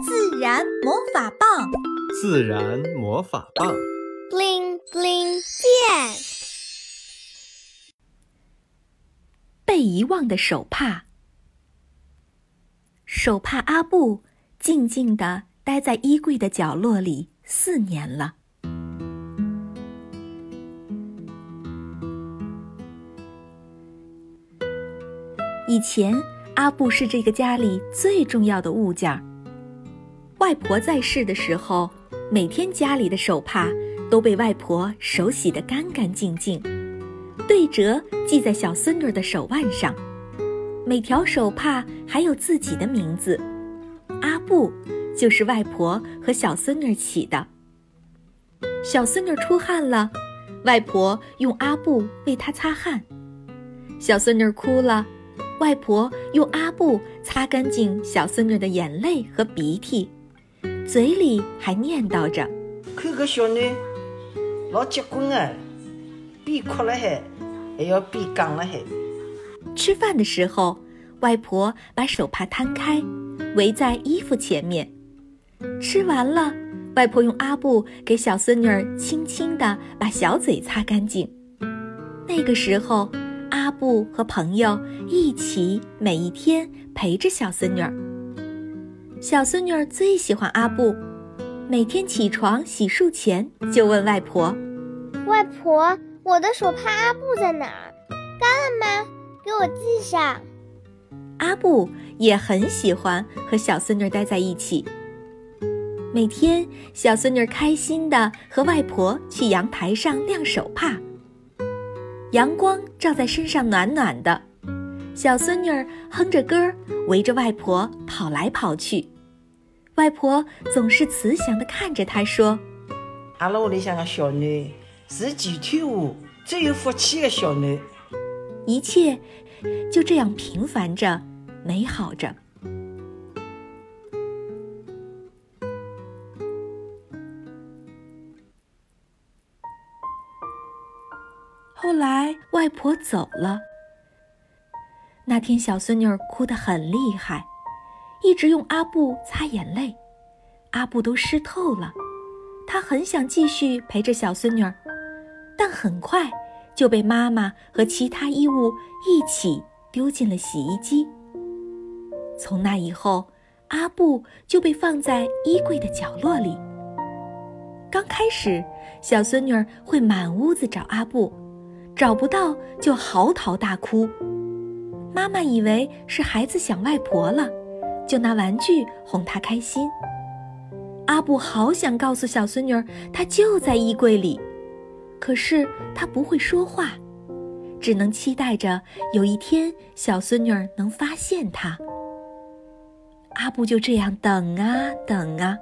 自然魔法棒，自然魔法棒，bling bling 变。被遗忘的手帕。手帕阿布静静地待在衣柜的角落里四年了。以前，阿布是这个家里最重要的物件儿。外婆在世的时候，每天家里的手帕都被外婆手洗得干干净净，对折系在小孙女的手腕上。每条手帕还有自己的名字，阿布就是外婆和小孙女起的。小孙女出汗了，外婆用阿布为她擦汗；小孙女哭了。外婆用阿布擦干净小孙女的眼泪和鼻涕，嘴里还念叨着：“看个小囡，老结棍啊，边哭了还，还要边讲了还。”吃饭的时候，外婆把手帕摊开，围在衣服前面。吃完了，外婆用阿布给小孙女儿轻轻地把小嘴擦干净。那个时候。阿布和朋友一起每一天陪着小孙女儿。小孙女儿最喜欢阿布，每天起床洗漱前就问外婆：“外婆，我的手帕阿布在哪儿？干了吗？给我系上。”阿布也很喜欢和小孙女待在一起。每天，小孙女开心地和外婆去阳台上晾手帕。阳光照在身上，暖暖的。小孙女儿哼着歌儿，围着外婆跑来跑去。外婆总是慈祥地看着她，说：“阿拉屋里向个小囡是前腿舞最有福气的小囡。”一切就这样平凡着，美好着。后来，外婆走了。那天，小孙女儿哭得很厉害，一直用阿布擦眼泪，阿布都湿透了。她很想继续陪着小孙女儿，但很快就被妈妈和其他衣物一起丢进了洗衣机。从那以后，阿布就被放在衣柜的角落里。刚开始，小孙女儿会满屋子找阿布。找不到就嚎啕大哭，妈妈以为是孩子想外婆了，就拿玩具哄她开心。阿布好想告诉小孙女儿，她就在衣柜里，可是他不会说话，只能期待着有一天小孙女儿能发现他。阿布就这样等啊等啊，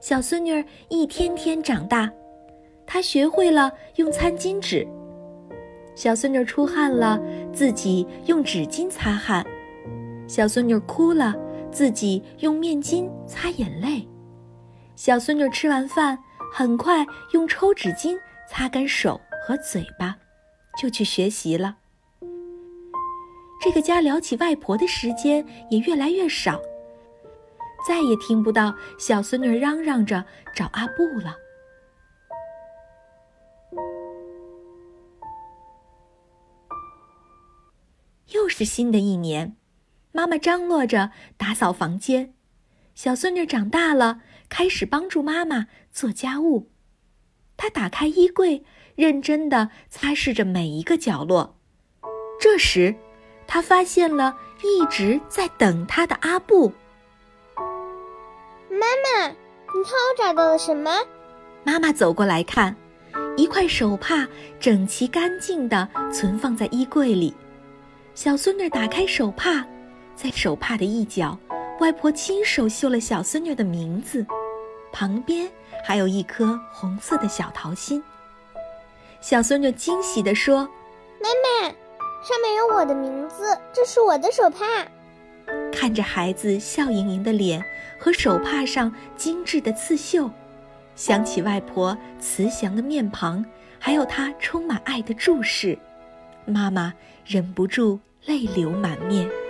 小孙女儿一天天长大，她学会了用餐巾纸。小孙女出汗了，自己用纸巾擦汗；小孙女哭了，自己用面巾擦眼泪；小孙女吃完饭，很快用抽纸巾擦干手和嘴巴，就去学习了。这个家聊起外婆的时间也越来越少，再也听不到小孙女嚷嚷着找阿布了。是新的一年，妈妈张罗着打扫房间，小孙女长大了，开始帮助妈妈做家务。她打开衣柜，认真的擦拭着每一个角落。这时，她发现了一直在等她的阿布。妈妈，你看我找到了什么？妈妈走过来看，一块手帕整齐干净的存放在衣柜里。小孙女打开手帕，在手帕的一角，外婆亲手绣了小孙女的名字，旁边还有一颗红色的小桃心。小孙女惊喜地说：“妈妈，上面有我的名字，这是我的手帕。”看着孩子笑盈盈的脸和手帕上精致的刺绣，想起外婆慈祥的面庞，还有她充满爱的注视，妈妈忍不住。泪流满面。